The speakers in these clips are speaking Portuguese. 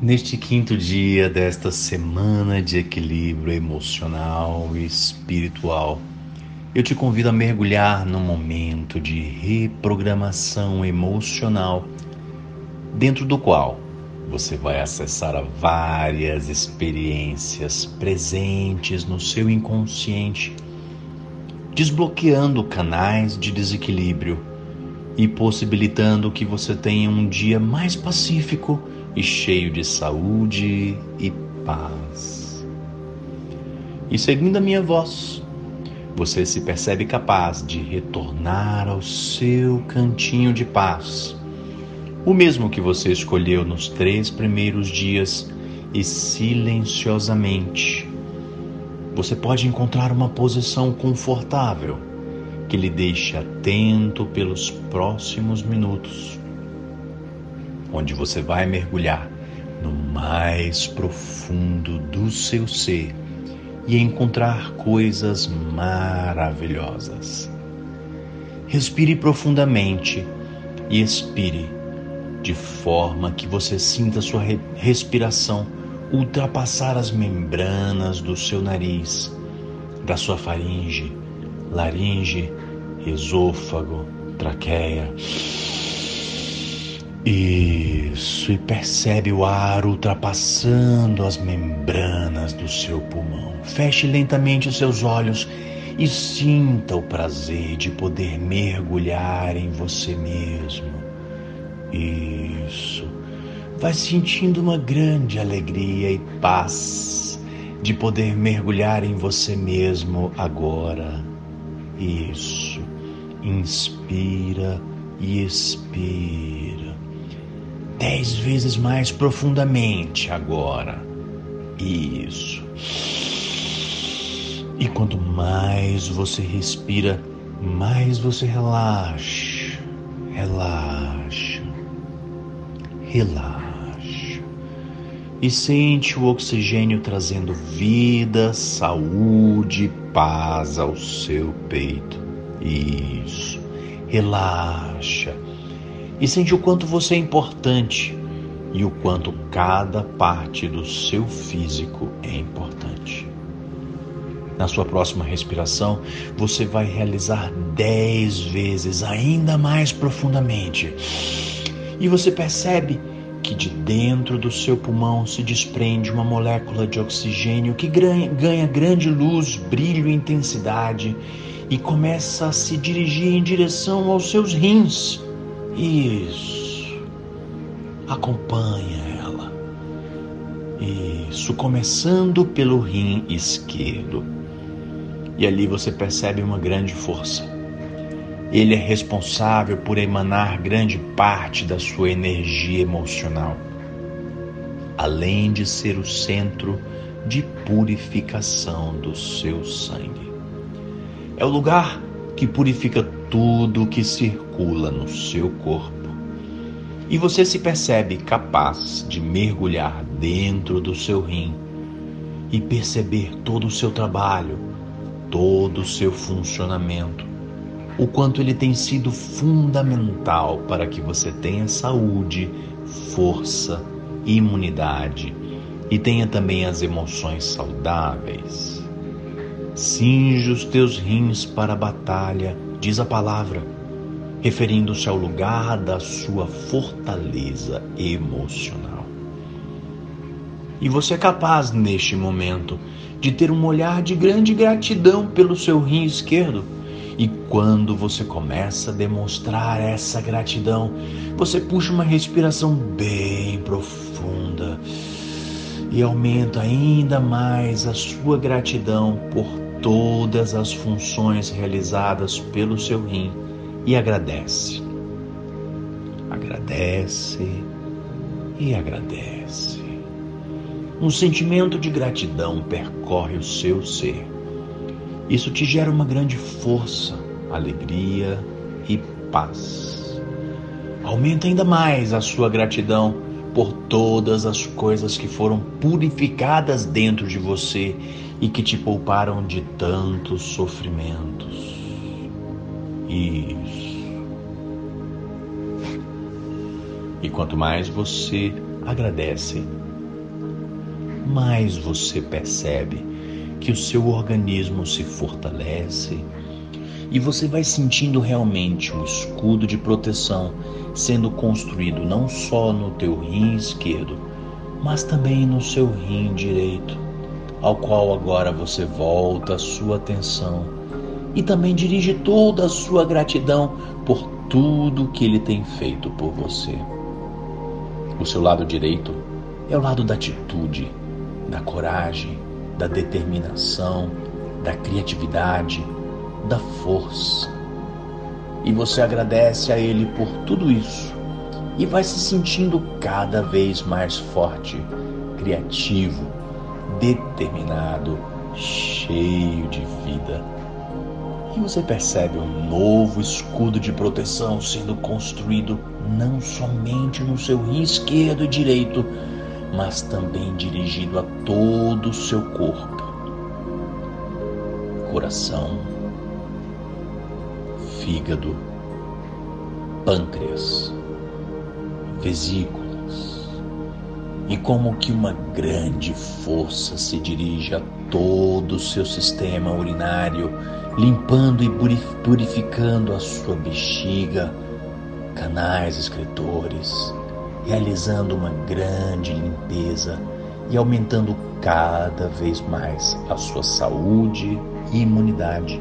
Neste quinto dia desta semana de equilíbrio emocional e espiritual, eu te convido a mergulhar num momento de reprogramação emocional, dentro do qual você vai acessar várias experiências presentes no seu inconsciente, desbloqueando canais de desequilíbrio e possibilitando que você tenha um dia mais pacífico e cheio de saúde e paz. E seguindo a minha voz, você se percebe capaz de retornar ao seu cantinho de paz, o mesmo que você escolheu nos três primeiros dias e silenciosamente. Você pode encontrar uma posição confortável que lhe deixe atento pelos próximos minutos onde você vai mergulhar no mais profundo do seu ser e encontrar coisas maravilhosas. Respire profundamente e expire de forma que você sinta sua respiração ultrapassar as membranas do seu nariz, da sua faringe, laringe, esôfago, traqueia isso, e percebe o ar ultrapassando as membranas do seu pulmão. Feche lentamente os seus olhos e sinta o prazer de poder mergulhar em você mesmo. Isso. Vai sentindo uma grande alegria e paz de poder mergulhar em você mesmo agora. Isso. Inspira e expira dez vezes mais profundamente agora. Isso. E quanto mais você respira, mais você relaxa, relaxa, relaxa. E sente o oxigênio trazendo vida, saúde, paz ao seu peito. Isso. Relaxa e sente o quanto você é importante e o quanto cada parte do seu físico é importante. Na sua próxima respiração, você vai realizar dez vezes ainda mais profundamente. E você percebe que de dentro do seu pulmão se desprende uma molécula de oxigênio que ganha grande luz, brilho e intensidade e começa a se dirigir em direção aos seus rins isso. Acompanha ela. Isso, começando pelo rim esquerdo. E ali você percebe uma grande força. Ele é responsável por emanar grande parte da sua energia emocional, além de ser o centro de purificação do seu sangue. É o lugar que purifica tudo que circula no seu corpo. E você se percebe capaz de mergulhar dentro do seu rim e perceber todo o seu trabalho, todo o seu funcionamento, o quanto ele tem sido fundamental para que você tenha saúde, força, imunidade e tenha também as emoções saudáveis. Cinge os teus rins para a batalha, diz a palavra, referindo-se ao lugar da sua fortaleza emocional. E você é capaz, neste momento, de ter um olhar de grande gratidão pelo seu rim esquerdo. E quando você começa a demonstrar essa gratidão, você puxa uma respiração bem profunda e aumenta ainda mais a sua gratidão por todas as funções realizadas pelo seu rim e agradece. Agradece e agradece. Um sentimento de gratidão percorre o seu ser. Isso te gera uma grande força, alegria e paz. Aumenta ainda mais a sua gratidão por todas as coisas que foram purificadas dentro de você e que te pouparam de tantos sofrimentos. Isso. E quanto mais você agradece, mais você percebe que o seu organismo se fortalece e você vai sentindo realmente um escudo de proteção sendo construído não só no teu rim esquerdo, mas também no seu rim direito, ao qual agora você volta a sua atenção e também dirige toda a sua gratidão por tudo que ele tem feito por você. O seu lado direito é o lado da atitude, da coragem, da determinação, da criatividade, da força. E você agradece a Ele por tudo isso e vai se sentindo cada vez mais forte, criativo, determinado, cheio de vida. E você percebe um novo escudo de proteção sendo construído não somente no seu rim esquerdo e direito, mas também dirigido a todo o seu corpo. Coração, fígado, pâncreas, vesículas, e como que uma grande força se dirige a todo o seu sistema urinário, limpando e purificando a sua bexiga, canais excretores, realizando uma grande limpeza e aumentando cada vez mais a sua saúde e imunidade.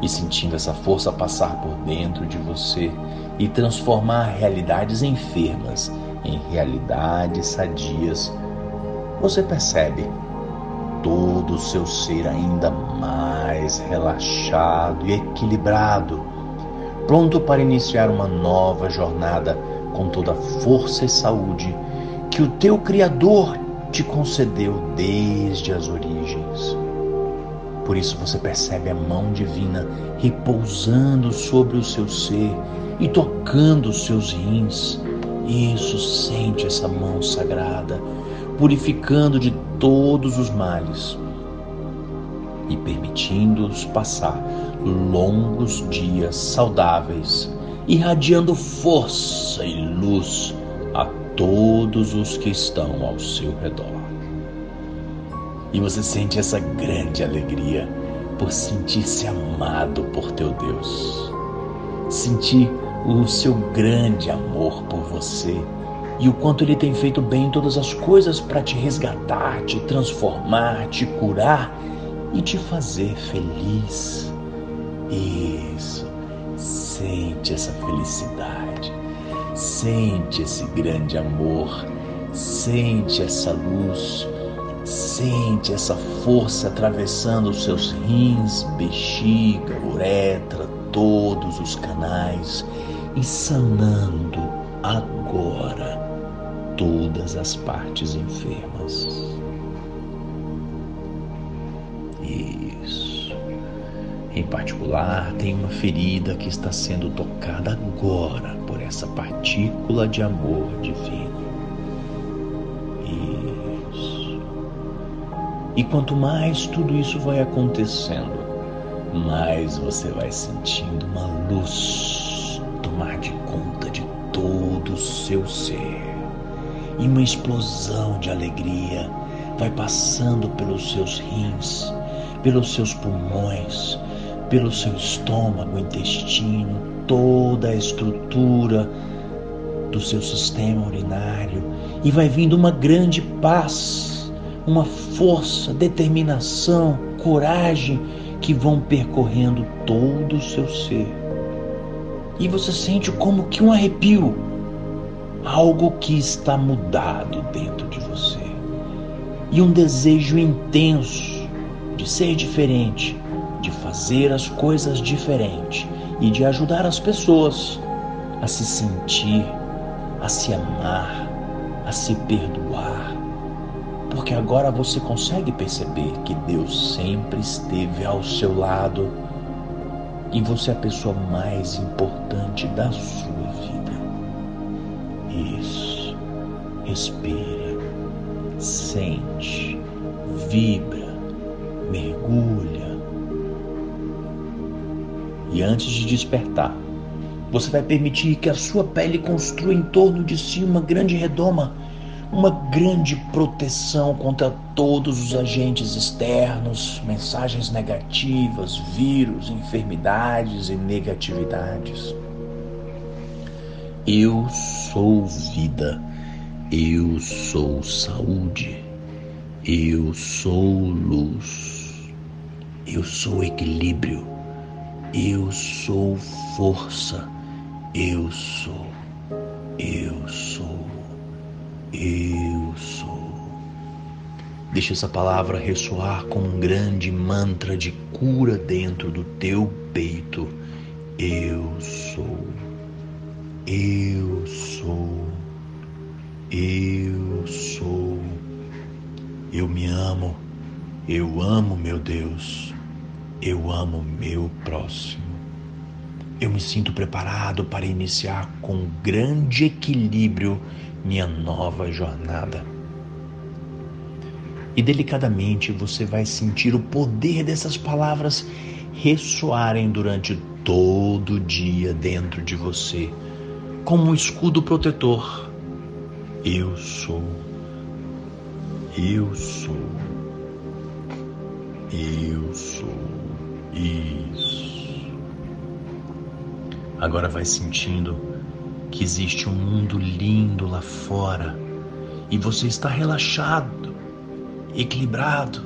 E sentindo essa força passar por dentro de você e transformar realidades enfermas em realidades sadias, você percebe todo o seu ser ainda mais relaxado e equilibrado, pronto para iniciar uma nova jornada com toda a força e saúde que o teu Criador te concedeu desde as origens. Por isso você percebe a mão divina repousando sobre o seu ser e tocando os seus rins. Isso, sente essa mão sagrada, purificando de todos os males e permitindo-os passar longos dias saudáveis irradiando força e luz a todos os que estão ao seu redor. E você sente essa grande alegria por sentir-se amado por teu Deus, sentir o seu grande amor por você e o quanto ele tem feito bem todas as coisas para te resgatar, te transformar, te curar e te fazer feliz. Isso. Sente essa felicidade, sente esse grande amor, sente essa luz, sente essa força atravessando os seus rins, bexiga, uretra, todos os canais e sanando agora todas as partes enfermas. Isso. Em particular, tem uma ferida que está sendo tocada agora por essa partícula de amor divino. Isso. E quanto mais tudo isso vai acontecendo, mais você vai sentindo uma luz tomar de conta de todo o seu ser. E uma explosão de alegria vai passando pelos seus rins, pelos seus pulmões, pelo seu estômago, intestino, toda a estrutura do seu sistema urinário e vai vindo uma grande paz, uma força, determinação, coragem que vão percorrendo todo o seu ser. E você sente como que um arrepio, algo que está mudado dentro de você. E um desejo intenso de ser diferente, de fazer as coisas diferente e de ajudar as pessoas a se sentir, a se amar, a se perdoar. Porque agora você consegue perceber que Deus sempre esteve ao seu lado e você é a pessoa mais importante da sua vida. Isso. Respira, sente, vibra, mergulha. E antes de despertar, você vai permitir que a sua pele construa em torno de si uma grande redoma, uma grande proteção contra todos os agentes externos, mensagens negativas, vírus, enfermidades e negatividades. Eu sou vida, eu sou saúde, eu sou luz, eu sou equilíbrio, eu sou força, eu sou, eu sou, eu sou. Deixa essa palavra ressoar como um grande mantra de cura dentro do teu peito. Eu sou. Eu sou, eu sou, eu me amo, eu amo meu Deus, eu amo meu próximo. Eu me sinto preparado para iniciar com grande equilíbrio minha nova jornada. E delicadamente você vai sentir o poder dessas palavras ressoarem durante todo o dia dentro de você como um escudo protetor. Eu sou, eu sou, eu sou isso. Agora vai sentindo que existe um mundo lindo lá fora. E você está relaxado, equilibrado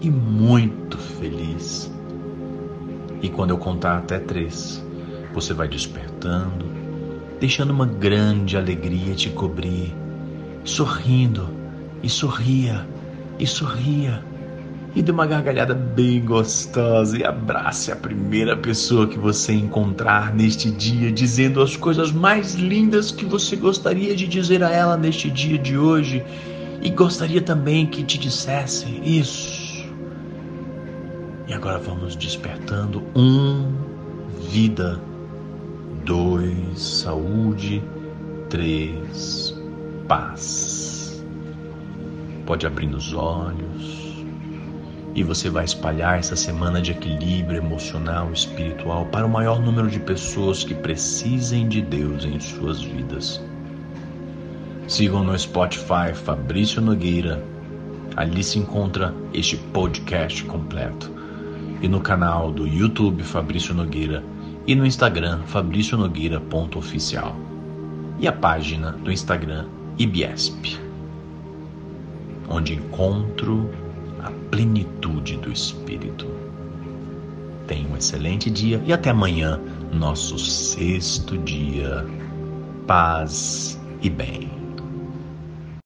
e muito feliz. E quando eu contar até três, você vai despertando deixando uma grande alegria te cobrir, sorrindo e sorria e sorria e dê uma gargalhada bem gostosa e abrace a primeira pessoa que você encontrar neste dia, dizendo as coisas mais lindas que você gostaria de dizer a ela neste dia de hoje e gostaria também que te dissesse isso. E agora vamos despertando um vida dois, saúde, três, paz. Pode abrir os olhos e você vai espalhar essa semana de equilíbrio emocional e espiritual para o maior número de pessoas que precisem de Deus em suas vidas. Sigam no Spotify Fabrício Nogueira. Ali se encontra este podcast completo. E no canal do YouTube Fabrício Nogueira e no Instagram fabricionogueira.oficial e a página do Instagram IBESP, onde encontro a plenitude do Espírito. Tenha um excelente dia e até amanhã, nosso sexto dia. Paz e bem.